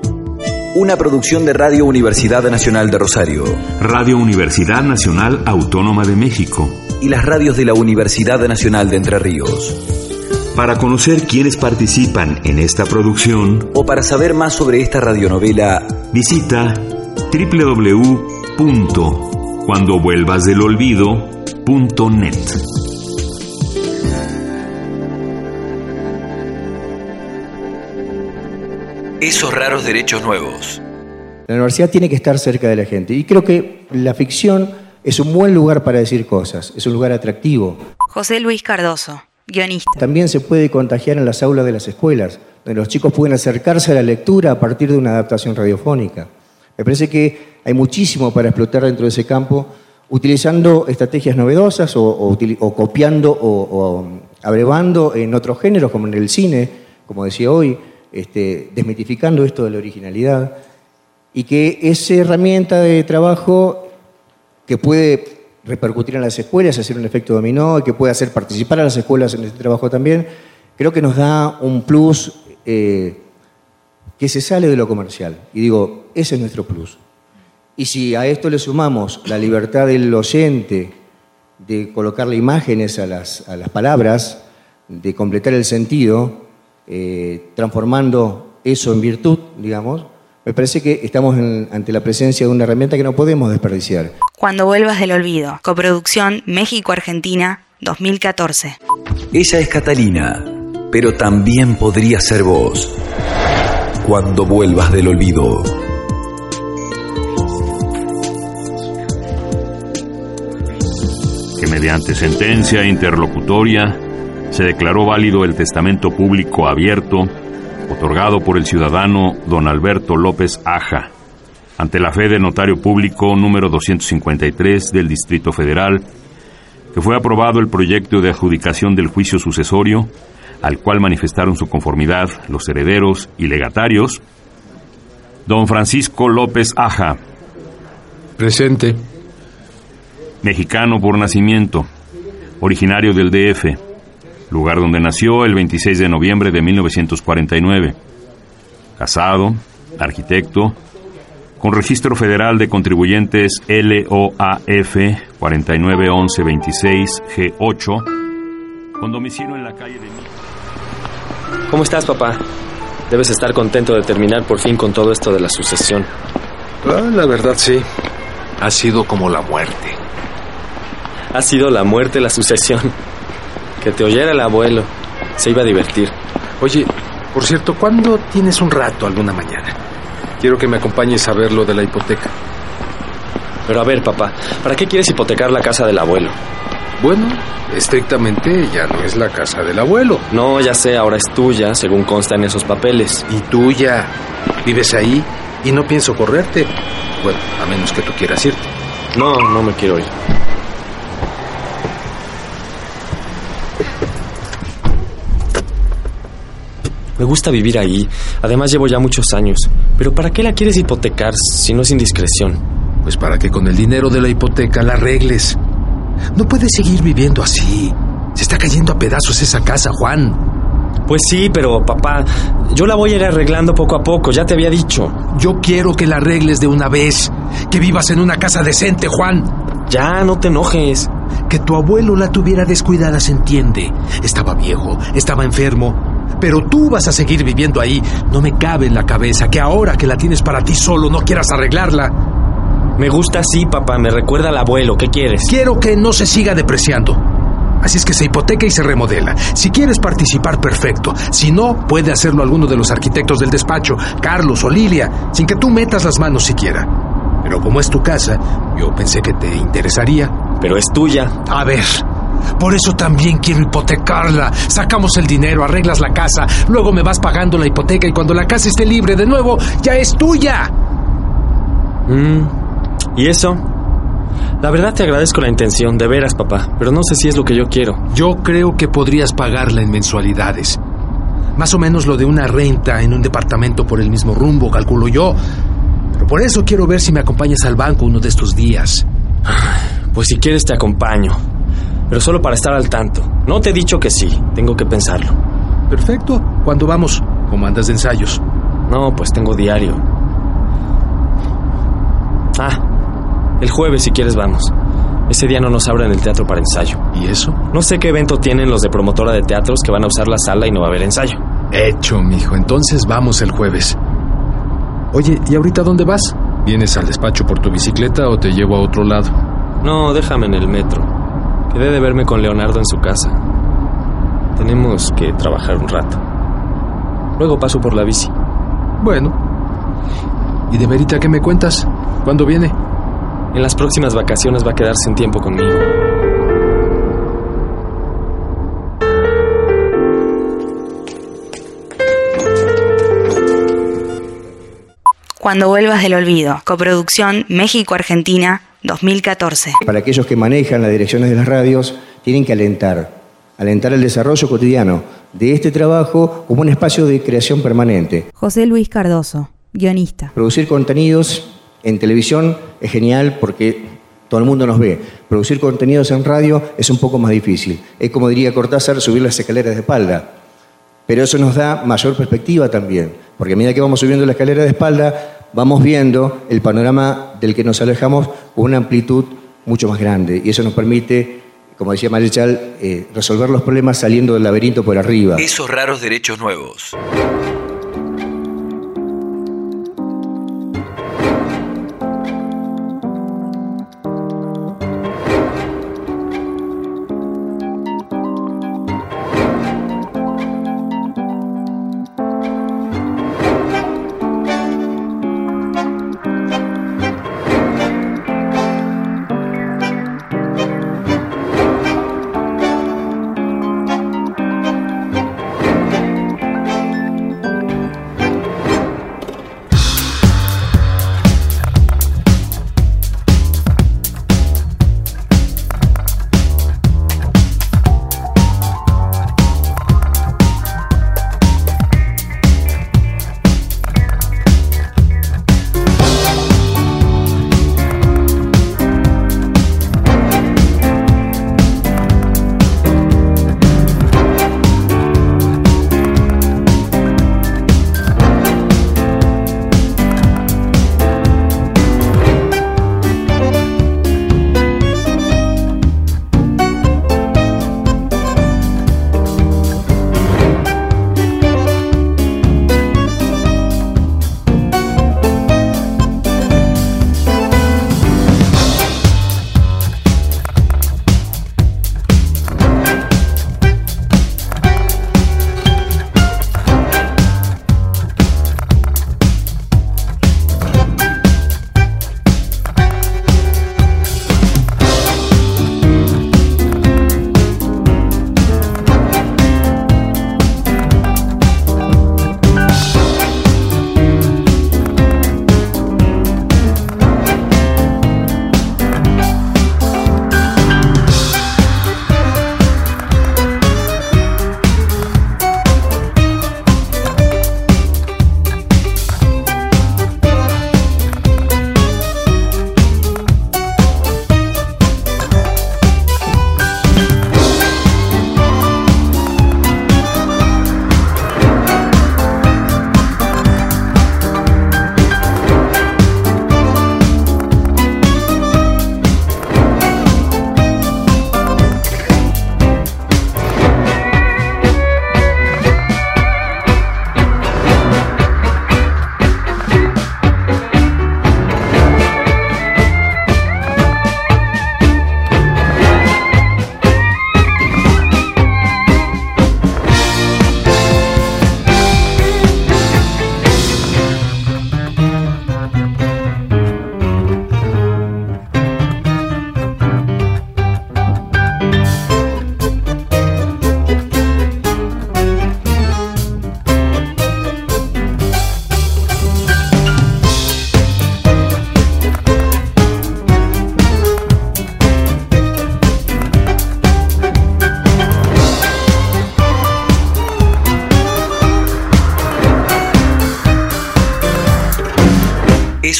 Speaker 1: Una producción de Radio Universidad Nacional de Rosario
Speaker 12: Radio Universidad Nacional Autónoma de México.
Speaker 1: y las radios de la Universidad Nacional de Entre Ríos.
Speaker 12: Para conocer quiénes participan en esta producción,
Speaker 1: O para saber más sobre esta radionovela,
Speaker 12: visita www.cuandovuelvasdelolvido.net.
Speaker 1: esos raros derechos nuevos.
Speaker 18: La universidad tiene que estar cerca de la gente. Y creo que la ficción es un buen lugar para decir cosas, es un lugar atractivo.
Speaker 36: José Luis Cardoso,
Speaker 18: También se puede contagiar en las aulas de las escuelas, donde los chicos pueden acercarse a la lectura a partir de una adaptación radiofónica. Me parece que hay muchísimo para explotar dentro de ese campo, utilizando estrategias novedosas o, copiando o, o abrevando en otros géneros, como en el cine, como decía hoy, este, desmitificando esto de la originalidad, y que esa herramienta de trabajo que puede repercutir en las escuelas, hacer un efecto dominó, que puede hacer participar a las escuelas en este trabajo también, creo que nos da un plus eh, que se sale de lo comercial. Y digo, ese es nuestro plus. Y si a esto le sumamos la libertad del oyente de colocarle imágenes a las, a las palabras, de completar el sentido, eh, transformando eso en virtud, digamos, me parece que estamos ante la presencia de una herramienta que no podemos desperdiciar.
Speaker 36: Cuando vuelvas del olvido, coproducción México-Argentina 2014.
Speaker 1: Ella es Catalina, pero también podría ser vos. Cuando vuelvas del olvido.
Speaker 19: Que mediante sentencia interlocutoria se declaró válido el testamento público abierto otorgado por el ciudadano don Alberto López Aja, ante la fe del notario público número 253 del Distrito Federal, que fue aprobado el proyecto de adjudicación del juicio sucesorio, al cual manifestaron su conformidad los herederos y legatarios, don Francisco López Aja.
Speaker 21: Presente.
Speaker 19: Mexicano por nacimiento, originario del DF lugar donde nació el 26 de noviembre de 1949. Casado, arquitecto, con registro federal de contribuyentes LOAF 491126G8, con domicilio en la calle de...
Speaker 22: ¿Cómo estás, papá? Debes estar contento de terminar por fin con todo esto de la sucesión.
Speaker 21: Ah, la verdad sí. Ha sido como la muerte.
Speaker 22: Ha sido la muerte la sucesión. Que te oyera el abuelo. Se iba a divertir.
Speaker 21: Oye, por cierto, ¿cuándo tienes un rato alguna mañana? Quiero que me acompañes a ver lo de la hipoteca.
Speaker 22: Pero a ver, papá, ¿para qué quieres hipotecar la casa del abuelo?
Speaker 21: Bueno, estrictamente ya no es la casa del abuelo.
Speaker 22: No, ya sé, ahora es tuya, según consta en esos papeles.
Speaker 21: Y tuya. Vives ahí y no pienso correrte. Bueno, a menos que tú quieras irte.
Speaker 22: No, no me quiero ir. Me gusta vivir ahí. Además llevo ya muchos años. Pero ¿para qué la quieres hipotecar si no es indiscreción?
Speaker 21: Pues para que con el dinero de la hipoteca la arregles. No puedes seguir viviendo así. Se está cayendo a pedazos esa casa, Juan.
Speaker 22: Pues sí, pero papá, yo la voy a ir arreglando poco a poco, ya te había dicho.
Speaker 21: Yo quiero que la arregles de una vez. Que vivas en una casa decente, Juan.
Speaker 22: Ya, no te enojes.
Speaker 21: Que tu abuelo la tuviera descuidada se entiende. Estaba viejo, estaba enfermo, pero tú vas a seguir viviendo ahí. No me cabe en la cabeza que ahora que la tienes para ti solo no quieras arreglarla.
Speaker 22: Me gusta así, papá. Me recuerda al abuelo. ¿Qué quieres?
Speaker 21: Quiero que no se siga depreciando. Así es que se hipoteca y se remodela. Si quieres participar, perfecto. Si no, puede hacerlo alguno de los arquitectos del despacho, Carlos o Lilia, sin que tú metas las manos siquiera. Pero como es tu casa, yo pensé que te interesaría.
Speaker 22: Pero es tuya.
Speaker 21: A ver, por eso también quiero hipotecarla. Sacamos el dinero, arreglas la casa, luego me vas pagando la hipoteca y cuando la casa esté libre de nuevo, ya es tuya.
Speaker 22: Mm, ¿Y eso? La verdad te agradezco la intención, de veras, papá, pero no sé si es lo que yo quiero.
Speaker 21: Yo creo que podrías pagarla en mensualidades. Más o menos lo de una renta en un departamento por el mismo rumbo, calculo yo. Pero por eso quiero ver si me acompañas al banco uno de estos días.
Speaker 22: Pues si quieres te acompaño pero solo para estar al tanto. No te he dicho que sí, tengo que pensarlo.
Speaker 21: Perfecto. ¿Cuándo vamos? ¿Cómo andas de ensayos?
Speaker 22: No, pues tengo diario. Ah, el jueves si quieres vamos. Ese día no nos abren el teatro para ensayo.
Speaker 21: ¿Y eso?
Speaker 22: No sé qué evento tienen los de promotora de teatros que van a usar la sala y no va a haber ensayo.
Speaker 21: Hecho, mijo. Entonces vamos el jueves. Oye, ¿y ahorita dónde vas? ¿Vienes al despacho por tu bicicleta o te llevo a otro lado?
Speaker 22: No, déjame en el metro. Quedé de verme con Leonardo en su casa. Tenemos que trabajar un rato. Luego paso por la bici.
Speaker 21: Bueno. ¿Y de Verita qué me cuentas? ¿Cuándo viene?
Speaker 22: En las próximas vacaciones va a quedarse un tiempo conmigo.
Speaker 36: Cuando vuelvas del olvido, coproducción México-Argentina 2014.
Speaker 18: Para aquellos que manejan las direcciones de las radios, tienen que alentar, alentar el desarrollo cotidiano de este trabajo como un espacio de creación permanente.
Speaker 11: José Luis Cardoso, guionista.
Speaker 18: Producir contenidos en televisión es genial porque todo el mundo nos ve. Producir contenidos en radio es un poco más difícil. Es como diría Cortázar, subir las escaleras de espalda. Pero eso nos da mayor perspectiva también, porque a medida que vamos subiendo la escalera de espalda, vamos viendo el panorama del que nos alejamos con una amplitud mucho más grande. Y eso nos permite, como decía Marechal, eh, resolver los problemas saliendo del laberinto por arriba.
Speaker 1: Esos raros derechos nuevos.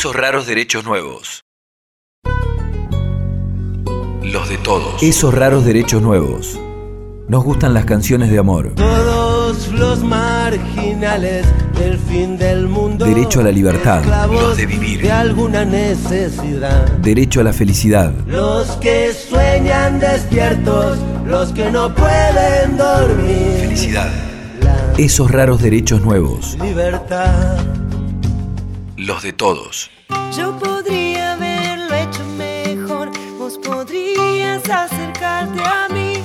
Speaker 1: Esos raros derechos nuevos. Los de todos. Esos raros derechos nuevos. Nos gustan las canciones de amor.
Speaker 37: Todos los marginales del fin del mundo.
Speaker 1: Derecho a la libertad.
Speaker 37: Los de vivir. De alguna necesidad.
Speaker 1: Derecho a la felicidad.
Speaker 37: Los que sueñan despiertos. Los que no pueden dormir.
Speaker 1: Felicidad. Esos raros derechos nuevos.
Speaker 37: Libertad.
Speaker 1: Los de todos.
Speaker 5: Yo podría haberlo hecho mejor, vos podrías acercarte a mí.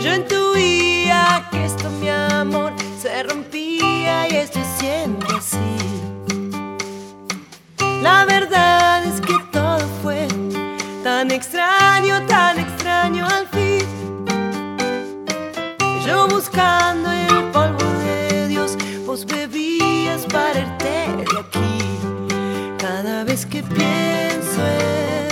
Speaker 5: Yo intuía que esto, mi amor, se rompía y estoy siendo así. La verdad es que todo fue tan extraño, tan extraño al fin. Yo buscando el polvo de Dios, vos bebías para irte de aquí. Cada vez que pienso en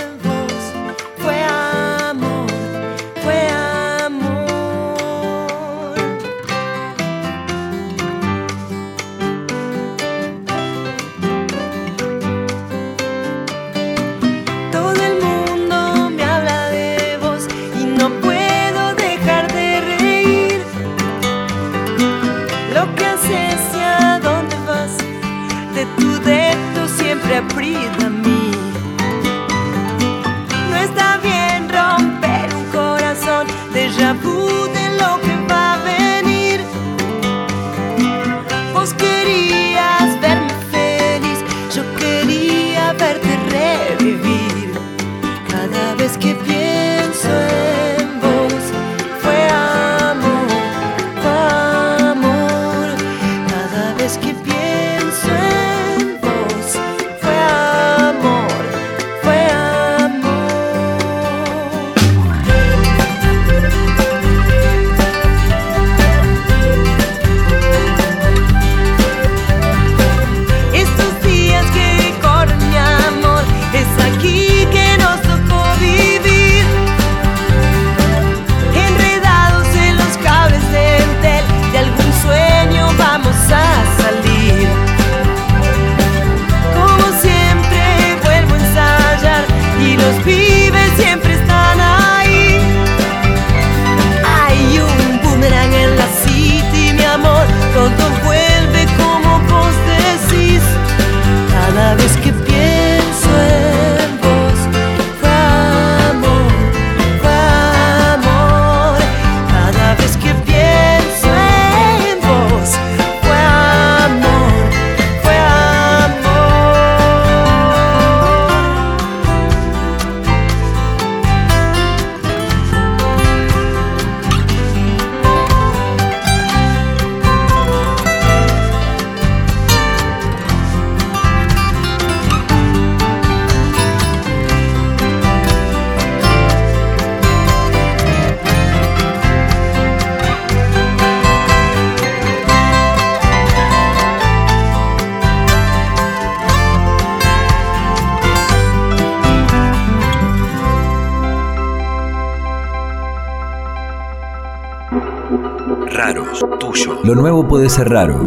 Speaker 1: Lo nuevo puede ser raro.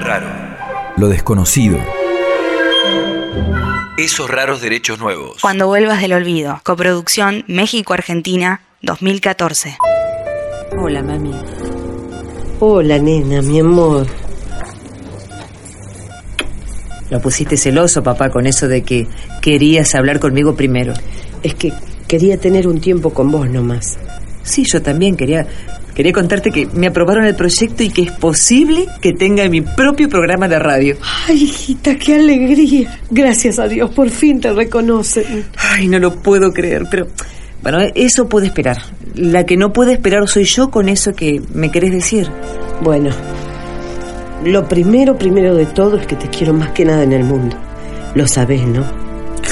Speaker 1: Raro. Lo desconocido. Esos raros derechos nuevos.
Speaker 38: Cuando vuelvas del olvido. Coproducción México-Argentina 2014.
Speaker 32: Hola, mami.
Speaker 27: Hola, nena, mi amor.
Speaker 32: Lo pusiste celoso, papá, con eso de que querías hablar conmigo primero.
Speaker 27: Es que quería tener un tiempo con vos nomás.
Speaker 32: Sí, yo también quería quería contarte que me aprobaron el proyecto y que es posible que tenga mi propio programa de radio.
Speaker 27: Ay, hijita, qué alegría. Gracias a Dios, por fin te reconocen.
Speaker 32: Ay, no lo puedo creer, pero bueno, eso puede esperar. La que no puede esperar soy yo con eso que me querés decir.
Speaker 27: Bueno, lo primero, primero de todo es que te quiero más que nada en el mundo. Lo sabes, ¿no?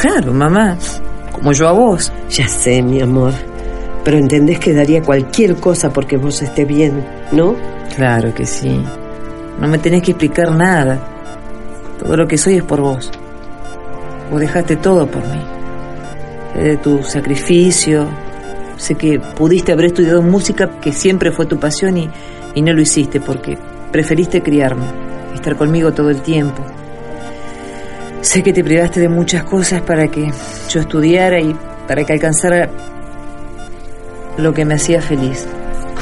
Speaker 32: Claro, mamá. Como yo a vos.
Speaker 27: Ya sé, mi amor. Pero entendés que daría cualquier cosa porque vos estés bien, ¿no?
Speaker 32: Claro que sí. No me tenés que explicar nada. Todo lo que soy es por vos. Vos dejaste todo por mí. De tu sacrificio. Sé que pudiste haber estudiado música, que siempre fue tu pasión, y, y no lo hiciste porque preferiste criarme, estar conmigo todo el tiempo. Sé que te privaste de muchas cosas para que yo estudiara y para que alcanzara lo que me hacía feliz.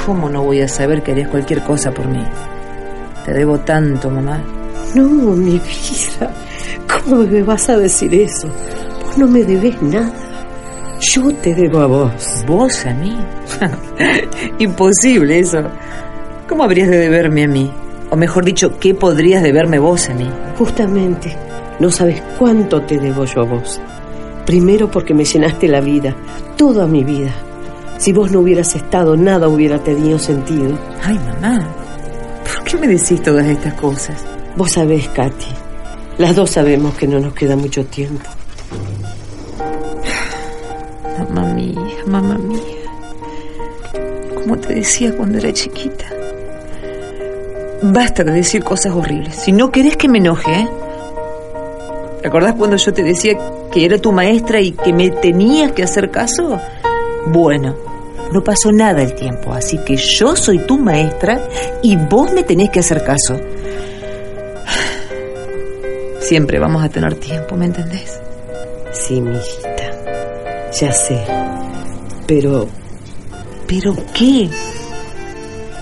Speaker 32: ¿Cómo no voy a saber que harías cualquier cosa por mí? Te debo tanto, mamá.
Speaker 27: No, mi vida. ¿Cómo me vas a decir eso? Vos no me debes nada. Yo te debo a vos.
Speaker 32: ¿Vos a mí? Imposible eso. ¿Cómo habrías de deberme a mí? O mejor dicho, ¿qué podrías deberme vos a mí?
Speaker 27: Justamente, no sabes cuánto te debo yo a vos. Primero porque me llenaste la vida, toda mi vida. Si vos no hubieras estado, nada hubiera tenido sentido.
Speaker 32: Ay, mamá, ¿por qué me decís todas estas cosas?
Speaker 27: Vos sabés, Katy. Las dos sabemos que no nos queda mucho tiempo.
Speaker 32: Mamá mía, mamá mía. Como te decía cuando era chiquita. Basta de decir cosas horribles. Si no querés que me enoje, ¿eh? ¿Te acordás cuando yo te decía que era tu maestra y que me tenías que hacer caso? Bueno, no pasó nada el tiempo, así que yo soy tu maestra y vos me tenés que hacer caso. Siempre vamos a tener tiempo, ¿me entendés?
Speaker 27: Sí, mi hijita. Ya sé. Pero...
Speaker 32: ¿Pero qué?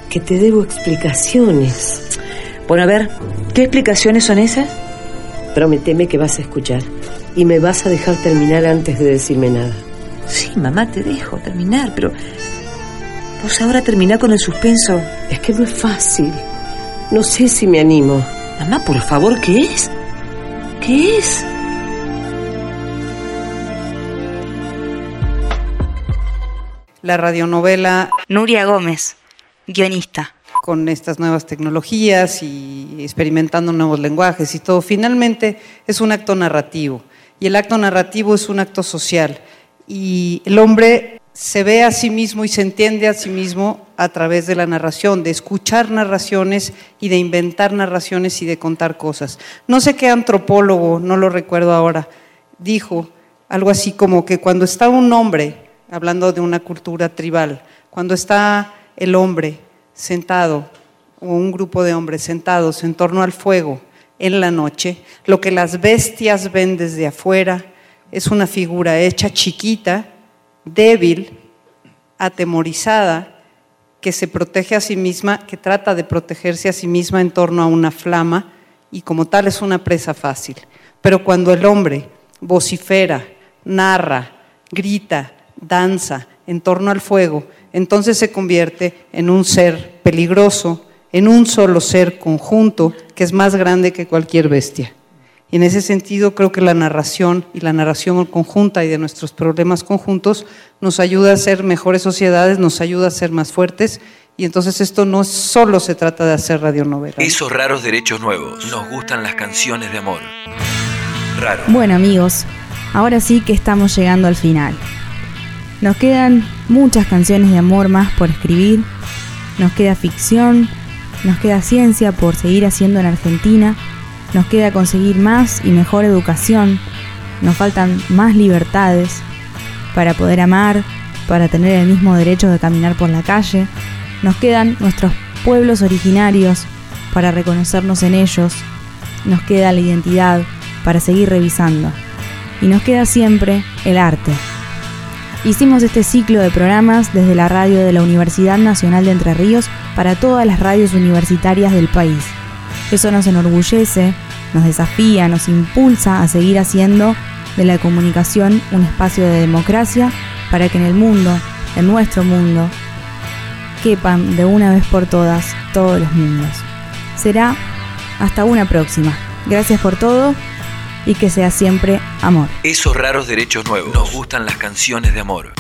Speaker 27: Que te debo explicaciones.
Speaker 32: Bueno, a ver, ¿qué explicaciones son esas?
Speaker 27: Prométeme que vas a escuchar y me vas a dejar terminar antes de decirme nada.
Speaker 32: Sí, mamá, te dejo terminar, pero vos ahora terminá con el suspenso.
Speaker 27: Es que no es fácil. No sé si me animo.
Speaker 32: Mamá, por favor, ¿qué es? ¿Qué es?
Speaker 14: La radionovela
Speaker 38: Nuria Gómez, guionista.
Speaker 14: Con estas nuevas tecnologías y experimentando nuevos lenguajes y todo, finalmente es un acto narrativo. Y el acto narrativo es un acto social. Y el hombre se ve a sí mismo y se entiende a sí mismo a través de la narración, de escuchar narraciones y de inventar narraciones y de contar cosas. No sé qué antropólogo, no lo recuerdo ahora, dijo algo así como que cuando está un hombre, hablando de una cultura tribal, cuando está el hombre sentado o un grupo de hombres sentados en torno al fuego en la noche, lo que las bestias ven desde afuera es una figura hecha chiquita, débil, atemorizada, que se protege a sí misma, que trata de protegerse a sí misma en torno a una flama y como tal es una presa fácil. Pero cuando el hombre vocifera, narra, grita, danza en torno al fuego, entonces se convierte en un ser peligroso, en un solo ser conjunto que es más grande que cualquier bestia. Y en ese sentido creo que la narración y la narración conjunta y de nuestros problemas conjuntos nos ayuda a ser mejores sociedades, nos ayuda a ser más fuertes y entonces esto no solo se trata de hacer radionovela.
Speaker 1: Esos raros derechos nuevos. Nos gustan las canciones de amor. Raro.
Speaker 11: Bueno amigos, ahora sí que estamos llegando al final. Nos quedan muchas canciones de amor más por escribir, nos queda ficción, nos queda ciencia por seguir haciendo en Argentina, nos queda conseguir más y mejor educación, nos faltan más libertades para poder amar, para tener el mismo derecho de caminar por la calle, nos quedan nuestros pueblos originarios para reconocernos en ellos, nos queda la identidad para seguir revisando y nos queda siempre el arte. Hicimos este ciclo de programas desde la radio de la Universidad Nacional de Entre Ríos para todas las radios universitarias del país. Eso nos enorgullece, nos desafía, nos impulsa a seguir haciendo de la comunicación un espacio de democracia para que en el mundo, en nuestro mundo, quepan de una vez por todas todos los mundos. Será hasta una próxima. Gracias por todo y que sea siempre amor.
Speaker 5: Esos raros derechos nuevos. Nos gustan las canciones de amor.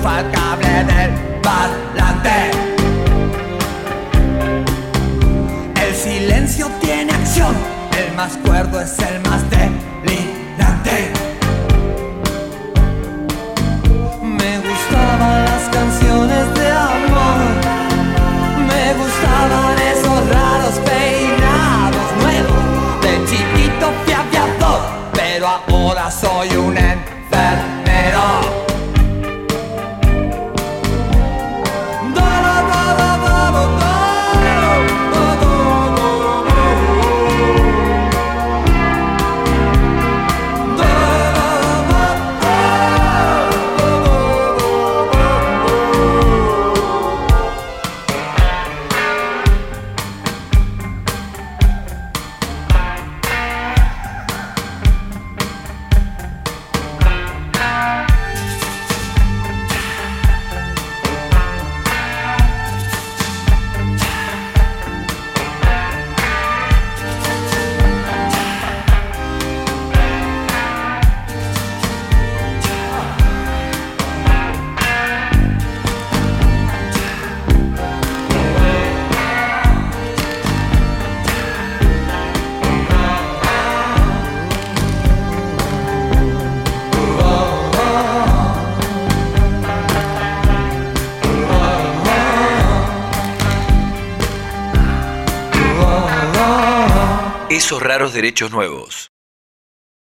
Speaker 1: Desenchufa el cable del parlante. El silencio tiene acción, el más cuerdo es el más delirante. Me gustaban las canciones de amor, me gustaban esos raros peinados nuevos. De chiquito fui pero ahora soy un
Speaker 5: derechos nuevos.